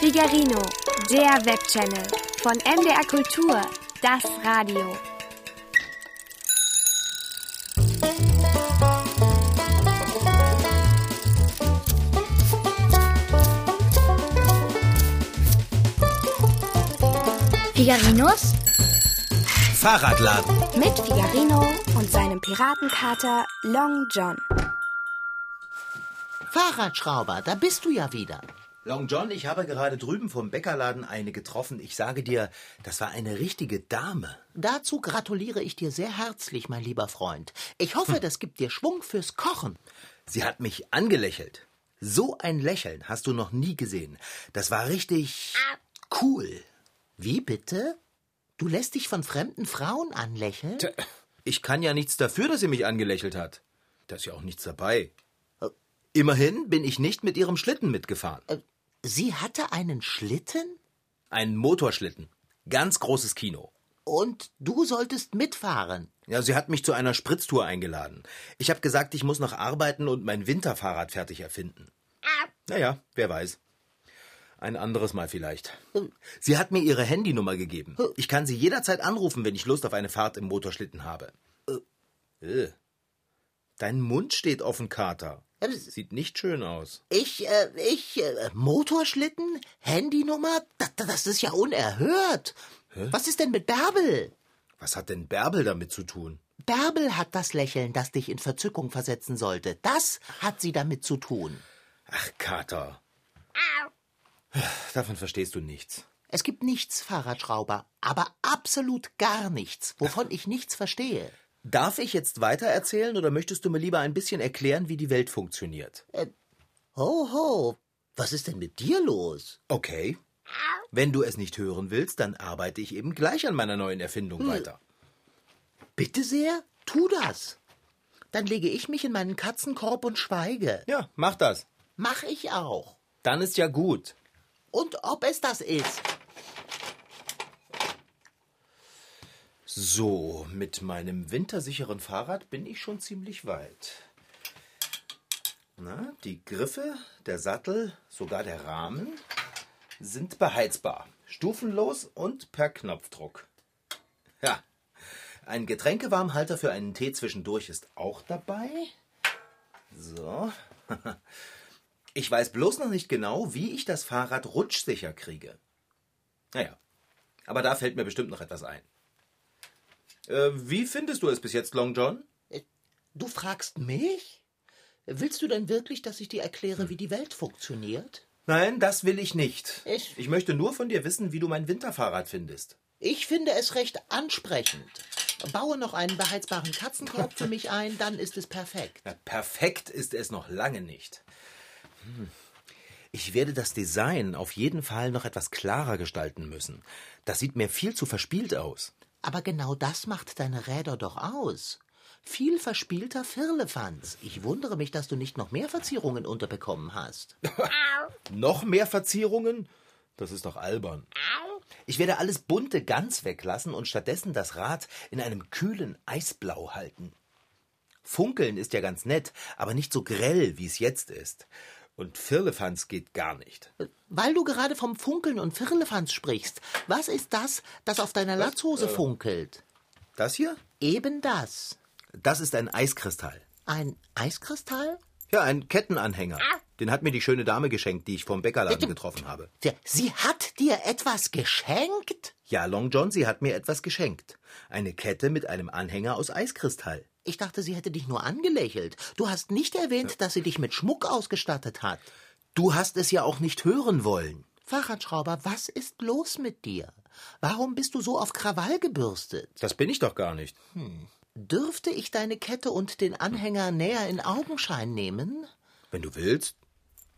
Figarino, der Webchannel von MDR Kultur, das Radio. Figarinos Fahrradladen. Mit Figarino und seinem Piratenkater Long John. Fahrradschrauber, da bist du ja wieder. Long John, ich habe gerade drüben vom Bäckerladen eine getroffen. Ich sage dir, das war eine richtige Dame. Dazu gratuliere ich dir sehr herzlich, mein lieber Freund. Ich hoffe, das gibt dir Schwung fürs Kochen. Sie hat mich angelächelt. So ein Lächeln hast du noch nie gesehen. Das war richtig cool. Wie bitte? Du lässt dich von fremden Frauen anlächeln? Ich kann ja nichts dafür, dass sie mich angelächelt hat. Da ist ja auch nichts dabei. Immerhin bin ich nicht mit ihrem Schlitten mitgefahren. Sie hatte einen Schlitten? Ein Motorschlitten. Ganz großes Kino. Und du solltest mitfahren. Ja, sie hat mich zu einer Spritztour eingeladen. Ich habe gesagt, ich muss noch arbeiten und mein Winterfahrrad fertig erfinden. Naja, wer weiß. Ein anderes Mal vielleicht. Sie hat mir ihre Handynummer gegeben. Ich kann sie jederzeit anrufen, wenn ich Lust auf eine Fahrt im Motorschlitten habe. Äh. Dein Mund steht offen, Kater. Sieht nicht schön aus. Ich, äh, ich, äh, Motorschlitten? Handynummer? Das, das ist ja unerhört. Was ist denn mit Bärbel? Was hat denn Bärbel damit zu tun? Bärbel hat das Lächeln, das dich in Verzückung versetzen sollte. Das hat sie damit zu tun. Ach, Kater. Davon verstehst du nichts. Es gibt nichts, Fahrradschrauber, aber absolut gar nichts, wovon ich nichts verstehe. Darf ich jetzt weiter erzählen oder möchtest du mir lieber ein bisschen erklären, wie die Welt funktioniert? Ho, ho, was ist denn mit dir los? Okay. Wenn du es nicht hören willst, dann arbeite ich eben gleich an meiner neuen Erfindung weiter. Bitte sehr, tu das. Dann lege ich mich in meinen Katzenkorb und schweige. Ja, mach das. Mach ich auch. Dann ist ja gut. Und ob es das ist. So, mit meinem wintersicheren Fahrrad bin ich schon ziemlich weit. Na, die Griffe, der Sattel, sogar der Rahmen sind beheizbar, stufenlos und per Knopfdruck. Ja, ein Getränkewarmhalter für einen Tee zwischendurch ist auch dabei. So. Ich weiß bloß noch nicht genau, wie ich das Fahrrad rutschsicher kriege. Naja, aber da fällt mir bestimmt noch etwas ein. Äh, wie findest du es bis jetzt, Long John? Du fragst mich? Willst du denn wirklich, dass ich dir erkläre, wie die Welt funktioniert? Nein, das will ich nicht. Ich- ich möchte nur von dir wissen, wie du mein Winterfahrrad findest. Ich finde es recht ansprechend. Baue noch einen beheizbaren Katzenkorb für mich ein, dann ist es perfekt. Na, perfekt ist es noch lange nicht. Hm. Ich werde das Design auf jeden Fall noch etwas klarer gestalten müssen. Das sieht mir viel zu verspielt aus. Aber genau das macht deine Räder doch aus. Viel verspielter Firlefanz. Ich wundere mich, dass du nicht noch mehr Verzierungen unterbekommen hast. Noch mehr Verzierungen? Das ist doch albern. Ich werde alles Bunte ganz weglassen und stattdessen das Rad in einem kühlen Eisblau halten. Funkeln ist ja ganz nett, aber nicht so grell, wie es jetzt ist. Und Firlefanz geht gar nicht. Weil du gerade vom Funkeln und Firlefanz sprichst, was ist das, das auf deiner Latzhose funkelt? Das hier? Eben das. Das ist ein Eiskristall. Ein Eiskristall? Ja, ein Kettenanhänger. Den hat mir die schöne Dame geschenkt, die ich vom Bäckerladen getroffen habe. Sie hat dir etwas geschenkt? Ja, Long John, sie hat mir etwas geschenkt. Eine Kette mit einem Anhänger aus Eiskristall. Ich dachte, sie hätte dich nur angelächelt. Du hast nicht erwähnt, dass sie dich mit Schmuck ausgestattet hat. Du hast es ja auch nicht hören wollen. Fahrradschrauber, was ist los mit dir? Warum bist du so auf Krawall gebürstet? Das bin ich doch gar nicht. Dürfte ich deine Kette und den Anhänger näher in Augenschein nehmen? Wenn du willst.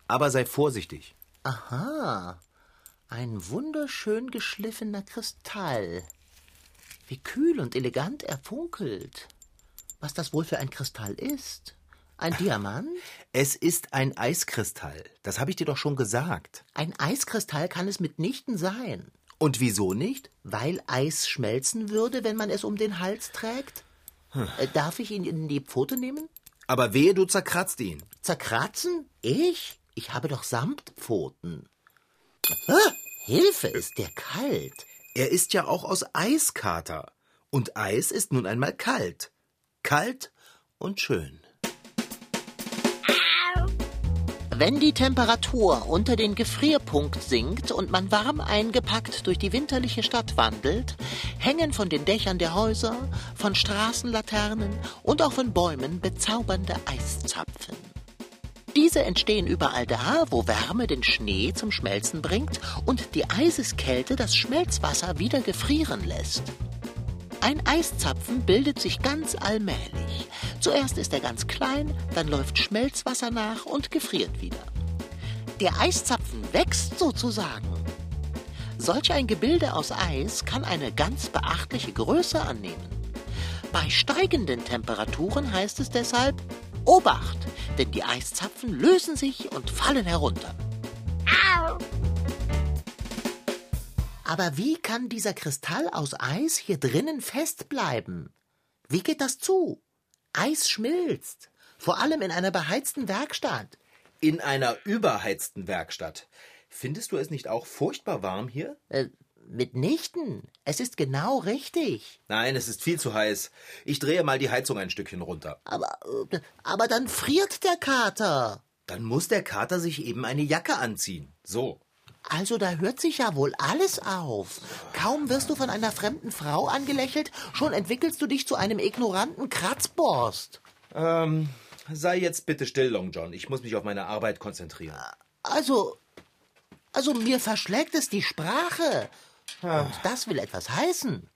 Aber sei vorsichtig. Aha, ein wunderschön geschliffener Kristall. Wie kühl und elegant er funkelt. Was das wohl für ein Kristall ist? Ein Diamant? Es ist ein Eiskristall. Das habe ich dir doch schon gesagt. Ein Eiskristall kann es mitnichten sein. Und wieso nicht? Weil Eis schmelzen würde, wenn man es um den Hals trägt? Äh, Darf ich ihn in die Pfote nehmen? Aber wehe, du zerkratzt ihn. Zerkratzen? Ich? Ich habe doch Samtpfoten. Ah, Hilfe, ist der kalt. Er ist ja auch aus Eiskater. Und Eis ist nun einmal kalt. Kalt und schön. Wenn die Temperatur unter den Gefrierpunkt sinkt und man warm eingepackt durch die winterliche Stadt wandelt, hängen von den Dächern der Häuser, von Straßenlaternen und auch von Bäumen bezaubernde Eiszapfen. Diese entstehen überall da, wo Wärme den Schnee zum Schmelzen bringt und die Eiseskälte das Schmelzwasser wieder gefrieren lässt. Ein Eiszapfen bildet sich ganz allmählich. Zuerst ist er ganz klein, dann läuft Schmelzwasser nach und gefriert wieder. Der Eiszapfen wächst sozusagen. Solch ein Gebilde aus Eis kann eine ganz beachtliche Größe annehmen. Bei steigenden Temperaturen heißt es deshalb Obacht, denn die Eiszapfen lösen sich und fallen herunter. Aber wie kann dieser Kristall aus Eis hier drinnen festbleiben? Wie geht das zu? Eis schmilzt, vor allem in einer beheizten Werkstatt. In einer überheizten Werkstatt. Findest du es nicht auch furchtbar warm hier? Äh, mitnichten. Es ist genau richtig. Nein, es ist viel zu heiß. Ich drehe mal die Heizung ein Stückchen runter. Aber, aber dann friert der Kater. Dann muss der Kater sich eben eine Jacke anziehen. So. Also da hört sich ja wohl alles auf. Kaum wirst du von einer fremden Frau angelächelt, schon entwickelst du dich zu einem ignoranten Kratzborst. Ähm, sei jetzt bitte still, Long John. Ich muss mich auf meine Arbeit konzentrieren. Also, also mir verschlägt es die Sprache. Und das will etwas heißen.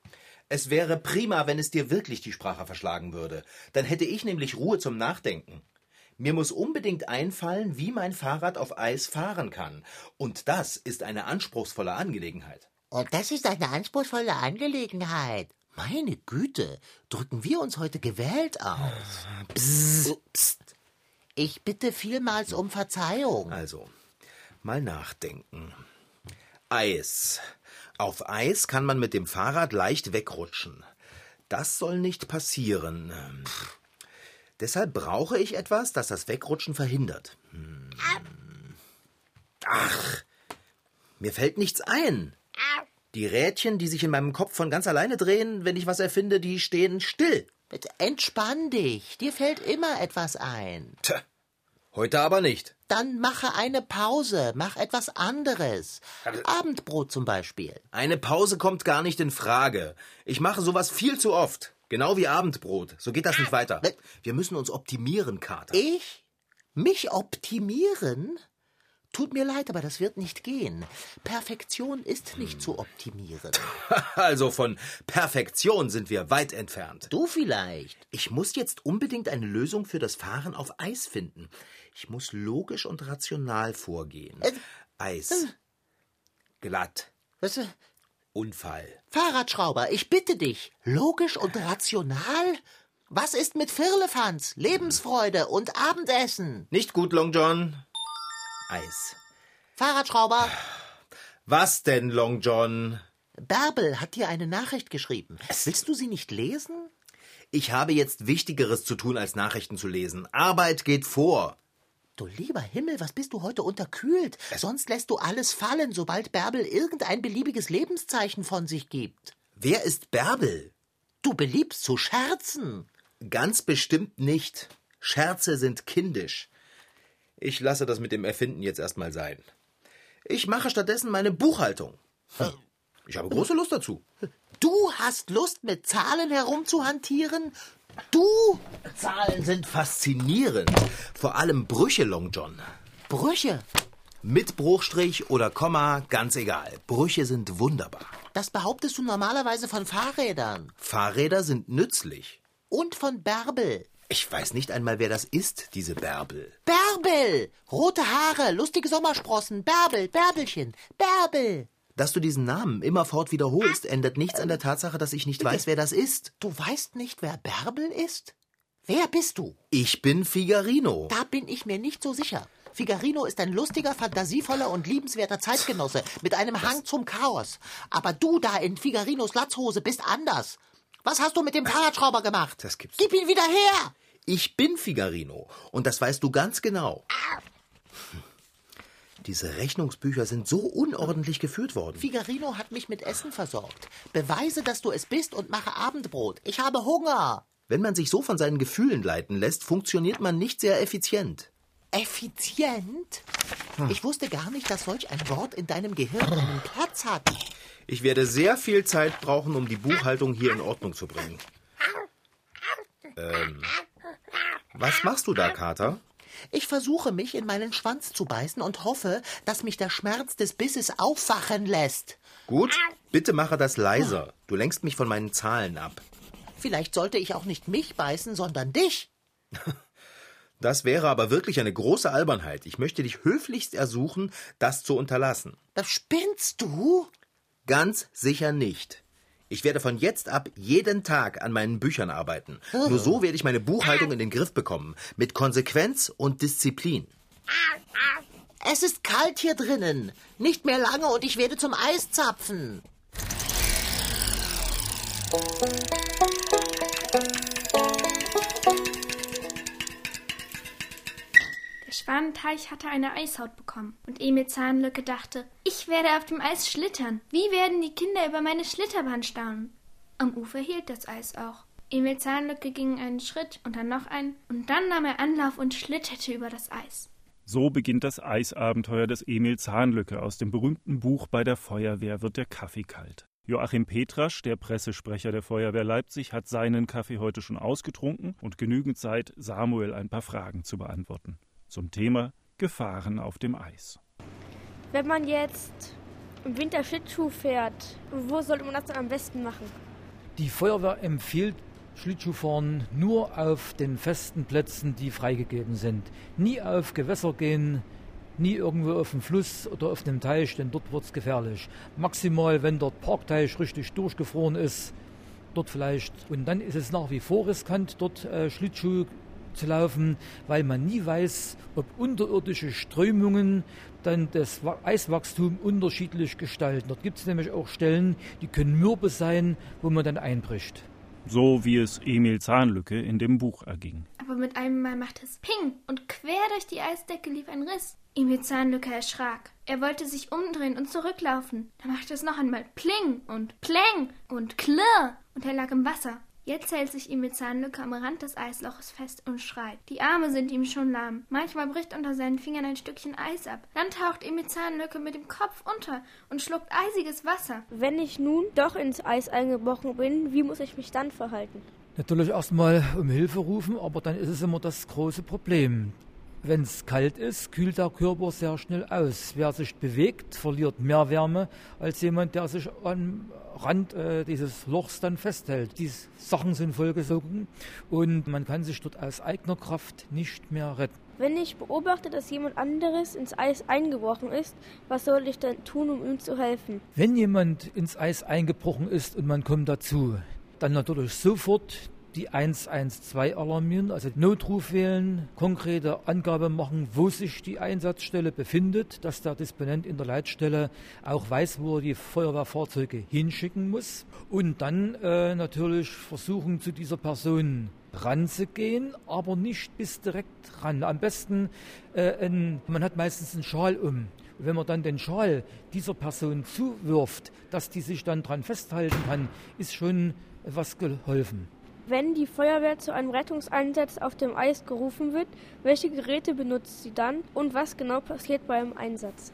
Es wäre prima, wenn es dir wirklich die Sprache verschlagen würde. Dann hätte ich nämlich Ruhe zum Nachdenken. Mir muss unbedingt einfallen, wie mein Fahrrad auf Eis fahren kann. Und das ist eine anspruchsvolle Angelegenheit. Und das ist eine anspruchsvolle Angelegenheit. Meine Güte, drücken wir uns heute gewählt aus. Psst, psst. Ich bitte vielmals um Verzeihung. Also, mal nachdenken. Eis. Auf Eis kann man mit dem Fahrrad leicht wegrutschen. Das soll nicht passieren. Pff. Deshalb brauche ich etwas, das das Wegrutschen verhindert. Hm. Ach, mir fällt nichts ein. Die Rädchen, die sich in meinem Kopf von ganz alleine drehen, wenn ich was erfinde, die stehen still. Bitte entspann dich. Dir fällt immer etwas ein. Tja, heute aber nicht. Dann mache eine Pause. Mach etwas anderes. Abendbrot zum Beispiel. Eine Pause kommt gar nicht in Frage. Ich mache sowas viel zu oft. Genau wie Abendbrot. So geht das nicht weiter. Wir müssen uns optimieren, Kater. Ich? Mich optimieren? Tut mir leid, aber das wird nicht gehen. Perfektion ist nicht zu optimieren. Also von Perfektion sind wir weit entfernt. Du vielleicht. Ich muss jetzt unbedingt eine Lösung für das Fahren auf Eis finden. Ich muss logisch und rational vorgehen. Äh, Eis. Glatt. Was? Unfall. Fahrradschrauber, ich bitte dich. Logisch und rational? Was ist mit Firlefanz, Lebensfreude und Abendessen? Nicht gut, Long John. Eis. Fahrradschrauber, Was denn, Long John? Bärbel hat dir eine Nachricht geschrieben. Willst du sie nicht lesen? Ich habe jetzt Wichtigeres zu tun, als Nachrichten zu lesen. Arbeit geht vor. Du lieber Himmel, was bist du heute unterkühlt? Sonst lässt du alles fallen, sobald Bärbel irgendein beliebiges Lebenszeichen von sich gibt. Wer ist Bärbel? Du beliebst zu scherzen. Ganz bestimmt nicht. Scherze sind kindisch. Ich lasse das mit dem Erfinden jetzt erstmal sein. Ich mache stattdessen meine Buchhaltung. Hm. Ich habe große Lust dazu. Du hast Lust, mit Zahlen herumzuhantieren? Du? Zahlen sind faszinierend. Vor allem Brüche, Long John. Brüche. Mit Bruchstrich oder Komma, ganz egal. Brüche sind wunderbar. Das behauptest du normalerweise von Fahrrädern. Fahrräder sind nützlich. Und von Bärbel. Ich weiß nicht einmal, wer das ist, diese Bärbel. Bärbel! Rote Haare, lustige Sommersprossen. Bärbel, Bärbelchen, Bärbel. Dass du diesen Namen immerfort wiederholst, ändert nichts an der Tatsache, dass ich nicht weiß, wer das ist. Du weißt nicht, wer Bärbel ist? Wer bist du? Ich bin Figarino. Da bin ich mir nicht so sicher. Figarino ist ein lustiger, fantasievoller und liebenswerter Zeitgenosse mit einem Hang zum Chaos. Aber du da in Figarinos Latzhose bist anders. Was hast du mit dem Fahrradschrauber gemacht? Das gibt's Gib ihn wieder her! Ich bin Figarino und das weißt du ganz genau. Diese Rechnungsbücher sind so unordentlich geführt worden. Figarino hat mich mit Essen versorgt. Beweise, dass du es bist und mache Abendbrot. Ich habe Hunger. Wenn man sich so von seinen Gefühlen leiten lässt, funktioniert man nicht sehr effizient. Effizient? Ich wusste gar nicht, dass solch ein Wort in deinem Gehirn einen Platz hat. Ich werde sehr viel Zeit brauchen, um die Buchhaltung hier in Ordnung zu bringen. Ähm, was machst du da, Kater? Ich versuche mich in meinen Schwanz zu beißen und hoffe, dass mich der Schmerz des Bisses aufwachen lässt. Gut, bitte mache das leiser. Du lenkst mich von meinen Zahlen ab. Vielleicht sollte ich auch nicht mich beißen, sondern dich. Das wäre aber wirklich eine große Albernheit. Ich möchte dich höflichst ersuchen, das zu unterlassen. Das spinnst du? Ganz sicher nicht. Ich werde von jetzt ab jeden Tag an meinen Büchern arbeiten. Nur so werde ich meine Buchhaltung in den Griff bekommen. Mit Konsequenz und Disziplin. Es ist kalt hier drinnen. Nicht mehr lange und ich werde zum Eis Schwanenteich hatte eine Eishaut bekommen und Emil Zahnlücke dachte, ich werde auf dem Eis schlittern. Wie werden die Kinder über meine Schlitterbahn staunen? Am Ufer hielt das Eis auch. Emil Zahnlücke ging einen Schritt und dann noch einen und dann nahm er Anlauf und schlitterte über das Eis. So beginnt das Eisabenteuer des Emil Zahnlücke. Aus dem berühmten Buch Bei der Feuerwehr wird der Kaffee kalt. Joachim Petrasch, der Pressesprecher der Feuerwehr Leipzig, hat seinen Kaffee heute schon ausgetrunken und genügend Zeit, Samuel ein paar Fragen zu beantworten. Zum Thema Gefahren auf dem Eis. Wenn man jetzt im Winter Schlittschuh fährt, wo sollte man das dann am besten machen? Die Feuerwehr empfiehlt Schlittschuhfahren nur auf den festen Plätzen, die freigegeben sind. Nie auf Gewässer gehen, nie irgendwo auf dem Fluss oder auf dem Teich, denn dort wird es gefährlich. Maximal, wenn dort Parkteich richtig durchgefroren ist, dort vielleicht. Und dann ist es nach wie vor riskant, dort äh, Schlittschuh zu laufen, weil man nie weiß, ob unterirdische Strömungen dann das Eiswachstum unterschiedlich gestalten. Dort gibt es nämlich auch Stellen, die können mürbe sein, wo man dann einbricht. So wie es Emil Zahnlücke in dem Buch erging. Aber mit einem Mal machte es Ping und quer durch die Eisdecke lief ein Riss. Emil Zahnlücke erschrak. Er wollte sich umdrehen und zurücklaufen. Da machte es noch einmal Pling und Pläng und Klirr und er lag im Wasser. Jetzt hält sich Emil Zahnlücke am Rand des Eisloches fest und schreit. Die Arme sind ihm schon lahm. Manchmal bricht unter seinen Fingern ein Stückchen Eis ab. Dann taucht Emil Zahnlücke mit dem Kopf unter und schluckt eisiges Wasser. Wenn ich nun doch ins Eis eingebrochen bin, wie muss ich mich dann verhalten? Natürlich erstmal um Hilfe rufen, aber dann ist es immer das große Problem. Wenn es kalt ist, kühlt der Körper sehr schnell aus. Wer sich bewegt, verliert mehr Wärme als jemand, der sich am Rand äh, dieses Lochs dann festhält. Die Sachen sind vollgesogen und man kann sich dort aus eigener Kraft nicht mehr retten. Wenn ich beobachte, dass jemand anderes ins Eis eingebrochen ist, was soll ich dann tun, um ihm zu helfen? Wenn jemand ins Eis eingebrochen ist und man kommt dazu, dann natürlich sofort die 112 alarmieren, also Notruf wählen, konkrete Angabe machen, wo sich die Einsatzstelle befindet, dass der Disponent in der Leitstelle auch weiß, wo er die Feuerwehrfahrzeuge hinschicken muss und dann äh, natürlich versuchen, zu dieser Person ranzugehen, aber nicht bis direkt ran. Am besten, äh, ein, man hat meistens einen Schal um. Wenn man dann den Schal dieser Person zuwirft, dass die sich dann dran festhalten kann, ist schon was geholfen. Wenn die Feuerwehr zu einem Rettungseinsatz auf dem Eis gerufen wird, welche Geräte benutzt sie dann und was genau passiert beim Einsatz?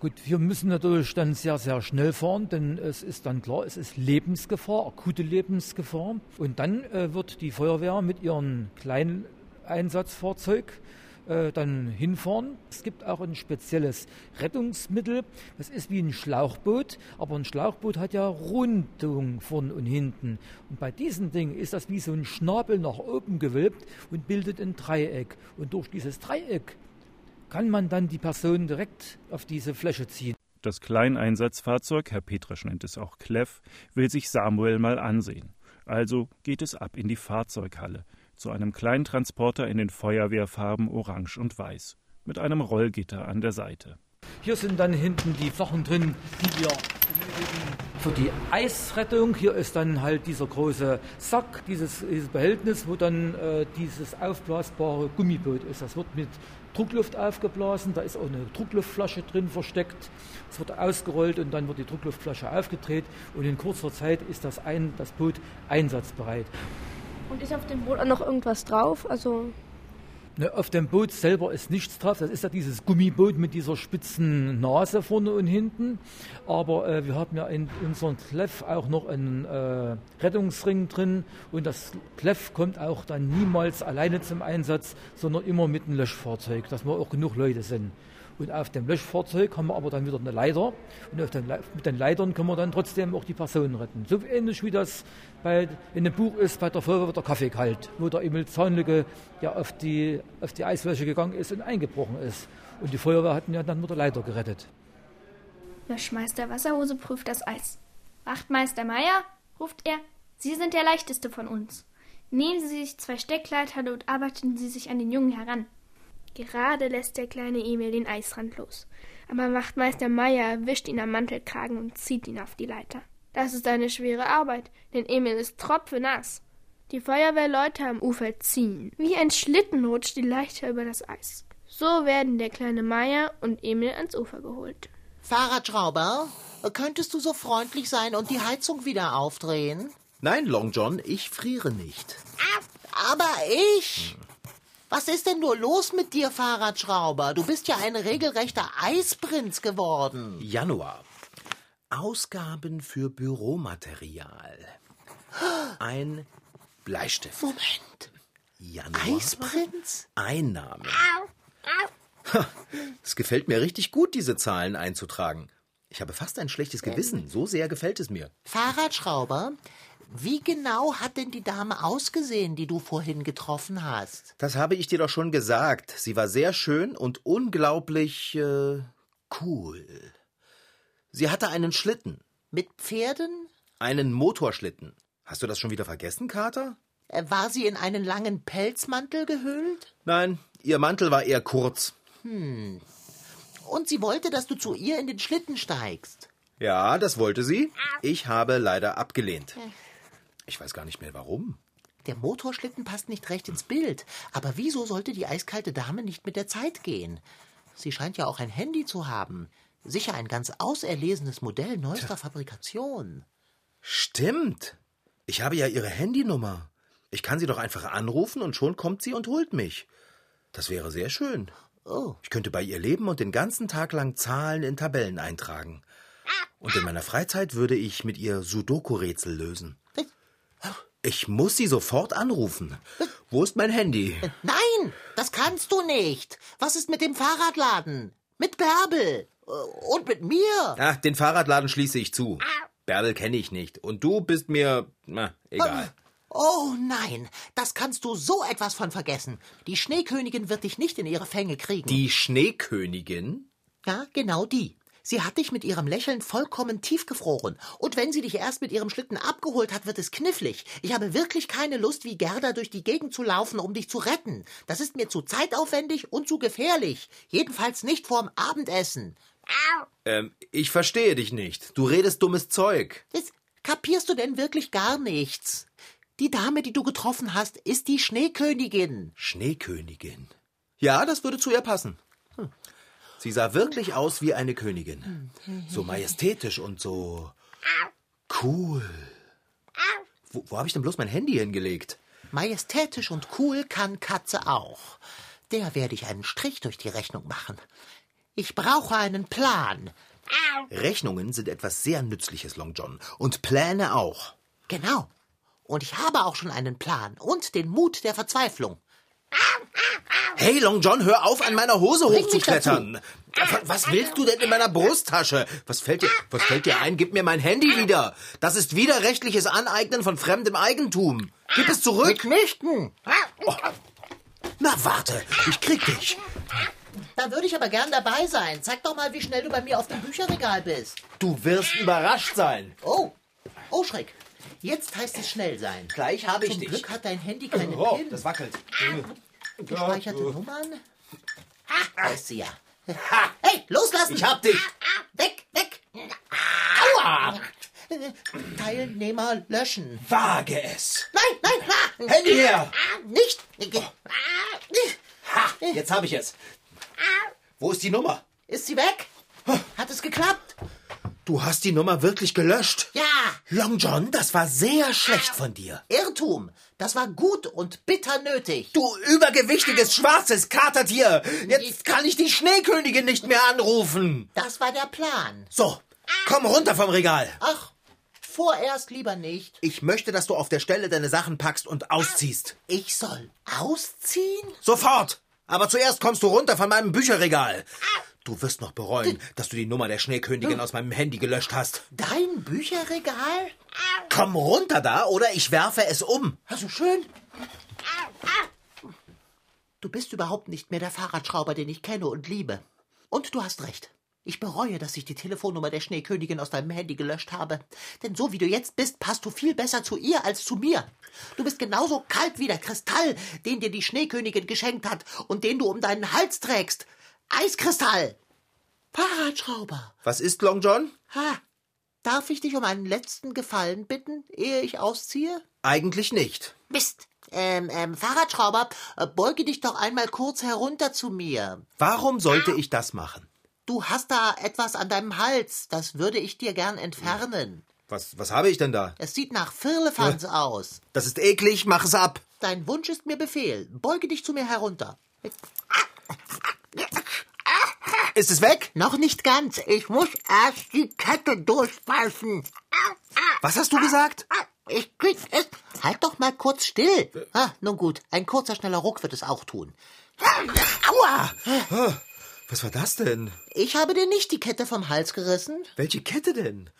Gut, wir müssen natürlich dann sehr, sehr schnell fahren, denn es ist dann klar, es ist Lebensgefahr, akute Lebensgefahr. Und dann äh, wird die Feuerwehr mit ihrem kleinen Einsatzfahrzeug äh, dann hinfahren. Es gibt auch ein spezielles Rettungsmittel. Das ist wie ein Schlauchboot, aber ein Schlauchboot hat ja Rundung vorn und hinten. Und bei diesem Ding ist das wie so ein Schnabel nach oben gewölbt und bildet ein Dreieck. Und durch dieses Dreieck kann man dann die Person direkt auf diese Fläche ziehen. Das Kleineinsatzfahrzeug, Herr Petrasch nennt es auch Kleff, will sich Samuel mal ansehen. Also geht es ab in die Fahrzeughalle zu einem kleinen Transporter in den Feuerwehrfarben Orange und Weiß, mit einem Rollgitter an der Seite. Hier sind dann hinten die Sachen drin, die wir für die Eisrettung. Hier ist dann halt dieser große Sack, dieses, dieses Behältnis, wo dann äh, dieses aufblasbare Gummiboot ist. Das wird mit Druckluft aufgeblasen, da ist auch eine Druckluftflasche drin versteckt. Es wird ausgerollt und dann wird die Druckluftflasche aufgedreht und in kurzer Zeit ist das, ein, das Boot einsatzbereit. Und ist auf dem Boot auch noch irgendwas drauf? Also Ne, auf dem Boot selber ist nichts drauf. Das ist ja dieses Gummiboot mit dieser spitzen Nase vorne und hinten. Aber äh, wir haben ja in unserem Kleff auch noch einen äh, Rettungsring drin. Und das Kleff kommt auch dann niemals alleine zum Einsatz, sondern immer mit einem Löschfahrzeug, dass wir auch genug Leute sind. Und auf dem Löschfahrzeug haben wir aber dann wieder eine Leiter. Und den, mit den Leitern können wir dann trotzdem auch die Personen retten. So ähnlich wie das bei, in dem Buch ist bei der Folge der Kaffee kalt, wo der Emil Zahnlücke ja auf die, auf die Eisfläche gegangen ist und eingebrochen ist. Und die Feuerwehr hatten ja dann mit der Leiter gerettet. Löschmeister Wasserhose prüft das Eis. Wachtmeister Meier, ruft er, Sie sind der leichteste von uns. Nehmen Sie sich zwei Steckleitern und arbeiten Sie sich an den Jungen heran. Gerade lässt der kleine Emil den Eisrand los. Aber Wachtmeister Meier erwischt ihn am Mantelkragen und zieht ihn auf die Leiter. Das ist eine schwere Arbeit, denn Emil ist tropfenass. Die Feuerwehrleute am Ufer ziehen. Wie ein Schlitten rutscht die Leiter über das Eis. So werden der kleine Meier und Emil ans Ufer geholt. Fahrradschrauber, könntest du so freundlich sein und die Heizung wieder aufdrehen? Nein, Long John, ich friere nicht. Aber ich. Was ist denn nur los mit dir, Fahrradschrauber? Du bist ja ein regelrechter Eisprinz geworden. Januar. Ausgaben für Büromaterial. Ein Bleistift. Moment. Januar. Eisprinz? Einnahmen. Ha, es gefällt mir richtig gut, diese Zahlen einzutragen. Ich habe fast ein schlechtes Gewissen. So sehr gefällt es mir. Fahrradschrauber, wie genau hat denn die Dame ausgesehen, die du vorhin getroffen hast? Das habe ich dir doch schon gesagt. Sie war sehr schön und unglaublich äh, cool. Sie hatte einen Schlitten. Mit Pferden? Einen Motorschlitten. Hast du das schon wieder vergessen, Kater? Äh, War sie in einen langen Pelzmantel gehüllt? Nein, ihr Mantel war eher kurz. Und sie wollte, dass du zu ihr in den Schlitten steigst. Ja, das wollte sie. Ich habe leider abgelehnt. Ich weiß gar nicht mehr warum. Der Motorschlitten passt nicht recht ins Bild. Aber wieso sollte die eiskalte Dame nicht mit der Zeit gehen? Sie scheint ja auch ein Handy zu haben. Sicher ein ganz auserlesenes Modell neuester Fabrikation. Stimmt. Ich habe ja ihre Handynummer. Ich kann sie doch einfach anrufen und schon kommt sie und holt mich. Das wäre sehr schön. Oh, Ich könnte bei ihr leben und den ganzen Tag lang Zahlen in Tabellen eintragen. Und in meiner Freizeit würde ich mit ihr Sudoku-Rätsel lösen. Ich muss sie sofort anrufen. Wo ist mein Handy? nein, das kannst du nicht. Was ist mit dem Fahrradladen? Mit Bärbel? Äh, Und mit mir? Ach, den Fahrradladen schließe ich zu. Bärbel kenne ich nicht. Und du bist mir. Na, egal. Oh nein, das kannst du so etwas von vergessen. Die Schneekönigin wird dich nicht in ihre Fänge kriegen. Die Schneekönigin? Ja, genau die. Sie hat dich mit ihrem Lächeln vollkommen tiefgefroren. Und wenn sie dich erst mit ihrem Schlitten abgeholt hat, wird es knifflig. Ich habe wirklich keine Lust, wie Gerda durch die Gegend zu laufen, um dich zu retten. Das ist mir zu zeitaufwendig und zu gefährlich. Jedenfalls nicht vorm Abendessen. Ähm, ich verstehe dich nicht. Du redest dummes Zeug. Jetzt kapierst du denn wirklich gar nichts? Die Dame, die du getroffen hast, ist die Schneekönigin. Schneekönigin. Ja, das würde zu ihr passen. Hm. Sie sah wirklich aus wie eine Königin. So majestätisch und so cool. Wo, wo habe ich denn bloß mein Handy hingelegt? Majestätisch und cool kann Katze auch. Der werde ich einen Strich durch die Rechnung machen. Ich brauche einen Plan. Rechnungen sind etwas sehr Nützliches, Long John. Und Pläne auch. Genau. Und ich habe auch schon einen Plan und den Mut der Verzweiflung. Hey, Long John, hör auf, an meiner Hose hochzuklettern. Wa- Was willst du denn in meiner Brusttasche? Was fällt dir, was fällt dir ein? Gib mir mein Handy wieder. Das ist widerrechtliches Aneignen von fremdem Eigentum. Gib es zurück. Mitnichten. Na, warte, ich krieg dich. Da würde ich aber gern dabei sein. Zeig doch mal, wie schnell du bei mir auf dem Bücherregal bist. Du wirst überrascht sein. Oh, oh Schreck. Jetzt heißt es schnell sein. Gleich habe ich Zum dich. Glück hat dein Handy keinen Oh, PIN. das wackelt. Gespeicherte Nummern? Da ist sie ja. Hey, loslassen! Ich hab dich. Weg, weg! Aua! Teilnehmer löschen. Wage es! Nein, nein, ah, Handy her! ah, nicht. Ha! Jetzt habe ich es. Wo ist die Nummer? Ist sie weg? Hat es geklappt? Du hast die Nummer wirklich gelöscht? Ja. Long John, das war sehr schlecht von dir. Irrtum. Das war gut und bitter nötig. Du übergewichtiges schwarzes Katertier! Jetzt kann ich die Schneekönigin nicht mehr anrufen. Das war der Plan. So, komm runter vom Regal. Ach, vorerst lieber nicht. Ich möchte, dass du auf der Stelle deine Sachen packst und ausziehst. Ich soll ausziehen? Sofort! Aber zuerst kommst du runter von meinem Bücherregal. Du wirst noch bereuen, dass du die Nummer der Schneekönigin aus meinem Handy gelöscht hast. Dein Bücherregal? Komm runter da, oder ich werfe es um. Also schön. Du bist überhaupt nicht mehr der Fahrradschrauber, den ich kenne und liebe. Und du hast recht. Ich bereue, dass ich die Telefonnummer der Schneekönigin aus deinem Handy gelöscht habe. Denn so wie du jetzt bist, passt du viel besser zu ihr als zu mir. Du bist genauso kalt wie der Kristall, den dir die Schneekönigin geschenkt hat und den du um deinen Hals trägst. Eiskristall! Fahrradschrauber! Was ist, Long John? Ha! Darf ich dich um einen letzten Gefallen bitten, ehe ich ausziehe? Eigentlich nicht. Mist! Ähm, ähm, Fahrradschrauber, äh, beuge dich doch einmal kurz herunter zu mir. Warum sollte ich das machen? Du hast da etwas an deinem Hals, das würde ich dir gern entfernen. Was, was habe ich denn da? Es sieht nach Firlefanz aus. Das ist eklig, mach es ab. Dein Wunsch ist mir Befehl. Beuge dich zu mir herunter. Ist es weg? Noch nicht ganz. Ich muss erst die Kette durchbeißen. Was hast du gesagt? Ich krieg es. Halt doch mal kurz still. Ah, nun gut, ein kurzer, schneller Ruck wird es auch tun. Aua! Was war das denn? Ich habe dir nicht die Kette vom Hals gerissen. Welche Kette denn?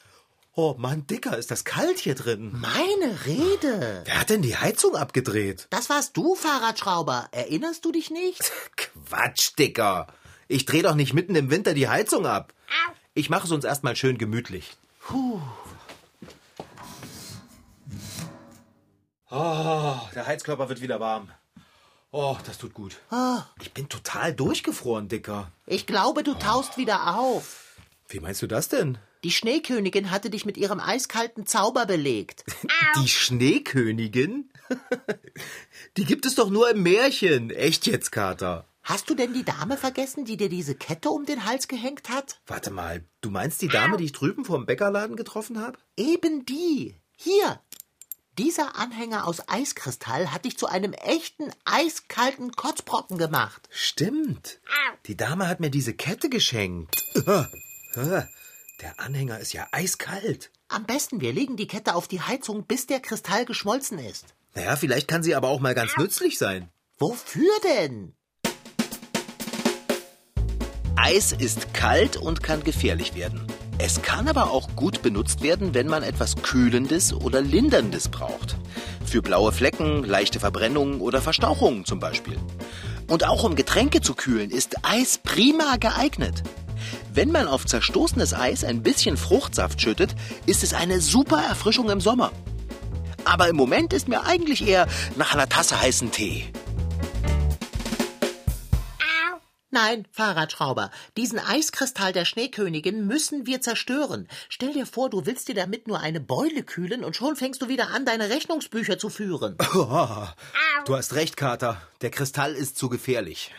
Oh Mann, Dicker, ist das kalt hier drin. Meine Rede. Wer hat denn die Heizung abgedreht? Das warst du, Fahrradschrauber. Erinnerst du dich nicht? Quatsch, Dicker. Ich dreh doch nicht mitten im Winter die Heizung ab. Ich mache es uns erstmal schön gemütlich. Puh. Oh, der Heizkörper wird wieder warm. Oh, das tut gut. Ich bin total durchgefroren, Dicker. Ich glaube, du taust wieder auf. Wie meinst du das denn? Die Schneekönigin hatte dich mit ihrem eiskalten Zauber belegt. Die Schneekönigin? Die gibt es doch nur im Märchen. Echt jetzt, Kater? Hast du denn die Dame vergessen, die dir diese Kette um den Hals gehängt hat? Warte mal, du meinst die Dame, die ich drüben vor dem Bäckerladen getroffen habe? Eben die. Hier. Dieser Anhänger aus Eiskristall hat dich zu einem echten eiskalten Kotzbrocken gemacht. Stimmt. Die Dame hat mir diese Kette geschenkt. Der Anhänger ist ja eiskalt. Am besten, wir legen die Kette auf die Heizung, bis der Kristall geschmolzen ist. Naja, vielleicht kann sie aber auch mal ganz nützlich sein. Wofür denn? Eis ist kalt und kann gefährlich werden. Es kann aber auch gut benutzt werden, wenn man etwas Kühlendes oder Linderndes braucht. Für blaue Flecken, leichte Verbrennungen oder Verstauchungen zum Beispiel. Und auch um Getränke zu kühlen, ist Eis prima geeignet. Wenn man auf zerstoßenes Eis ein bisschen Fruchtsaft schüttet, ist es eine super Erfrischung im Sommer. Aber im Moment ist mir eigentlich eher nach einer Tasse heißen Tee. Nein, Fahrradschrauber, diesen Eiskristall der Schneekönigin müssen wir zerstören. Stell dir vor, du willst dir damit nur eine Beule kühlen und schon fängst du wieder an, deine Rechnungsbücher zu führen. Oh, du hast recht, Kater. Der Kristall ist zu gefährlich.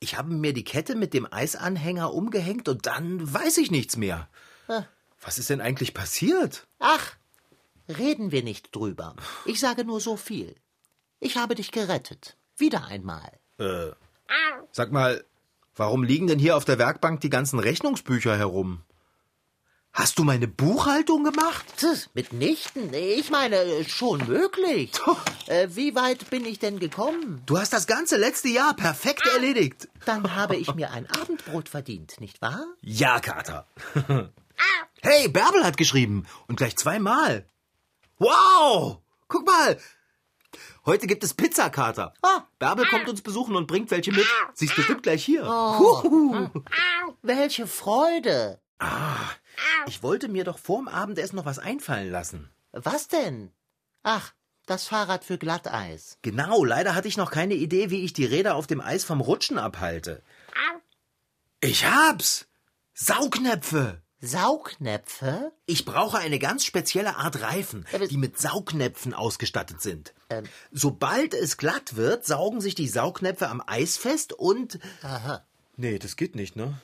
Ich habe mir die Kette mit dem Eisanhänger umgehängt und dann weiß ich nichts mehr. Was ist denn eigentlich passiert? Ach, reden wir nicht drüber. Ich sage nur so viel. Ich habe dich gerettet. Wieder einmal. Äh, sag mal, warum liegen denn hier auf der Werkbank die ganzen Rechnungsbücher herum? Hast du meine Buchhaltung gemacht? Mitnichten. Ich meine, schon möglich. Äh, wie weit bin ich denn gekommen? Du hast das ganze letzte Jahr perfekt erledigt. Dann habe ich mir ein Abendbrot verdient, nicht wahr? Ja, Kater. Hey, Bärbel hat geschrieben. Und gleich zweimal. Wow! Guck mal. Heute gibt es Pizza, Kater. Ah. Bärbel kommt uns besuchen und bringt welche mit. Sie ist bestimmt gleich hier. Oh. Huhu. Welche Freude. Ich wollte mir doch vorm Abendessen noch was einfallen lassen. Was denn? Ach, das Fahrrad für Glatteis. Genau, leider hatte ich noch keine Idee, wie ich die Räder auf dem Eis vom Rutschen abhalte. Ich hab's! Saugnäpfe! Saugnäpfe? Ich brauche eine ganz spezielle Art Reifen, die mit Saugnäpfen ausgestattet sind. Sobald es glatt wird, saugen sich die Saugnäpfe am Eis fest und. Aha. Nee, das geht nicht, ne?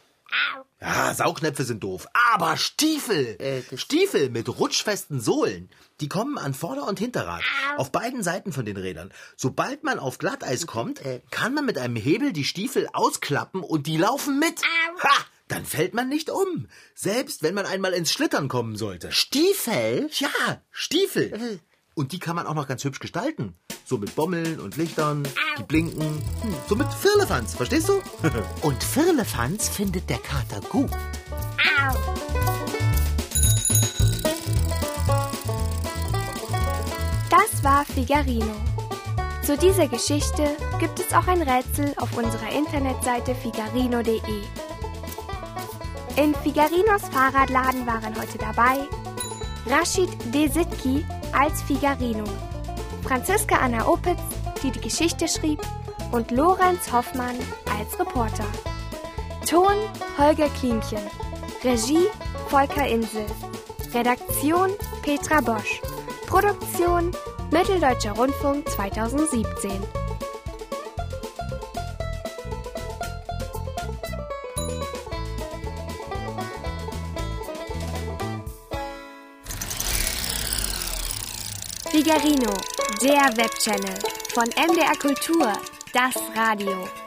Ja, Saugnäpfe sind doof. Aber Stiefel! Stiefel mit rutschfesten Sohlen. Die kommen an Vorder- und Hinterrad. Auf beiden Seiten von den Rädern. Sobald man auf Glatteis kommt, kann man mit einem Hebel die Stiefel ausklappen und die laufen mit. Ha! Dann fällt man nicht um. Selbst wenn man einmal ins Schlittern kommen sollte. Stiefel? Ja, Stiefel. Und die kann man auch noch ganz hübsch gestalten. So mit Bommeln und Lichtern, die blinken. Hm, So mit Firlefanz, verstehst du? Und Firlefanz findet der Kater gut. Das war Figarino. Zu dieser Geschichte gibt es auch ein Rätsel auf unserer Internetseite figarino.de. In Figarinos Fahrradladen waren heute dabei Rashid Desitki als Figarino, Franziska Anna Opitz, die die Geschichte schrieb, und Lorenz Hoffmann als Reporter. Ton Holger Klimchen, Regie Volker Insel, Redaktion Petra Bosch, Produktion Mitteldeutscher Rundfunk 2017. Figarino, der Webchannel von MDR Kultur, das Radio.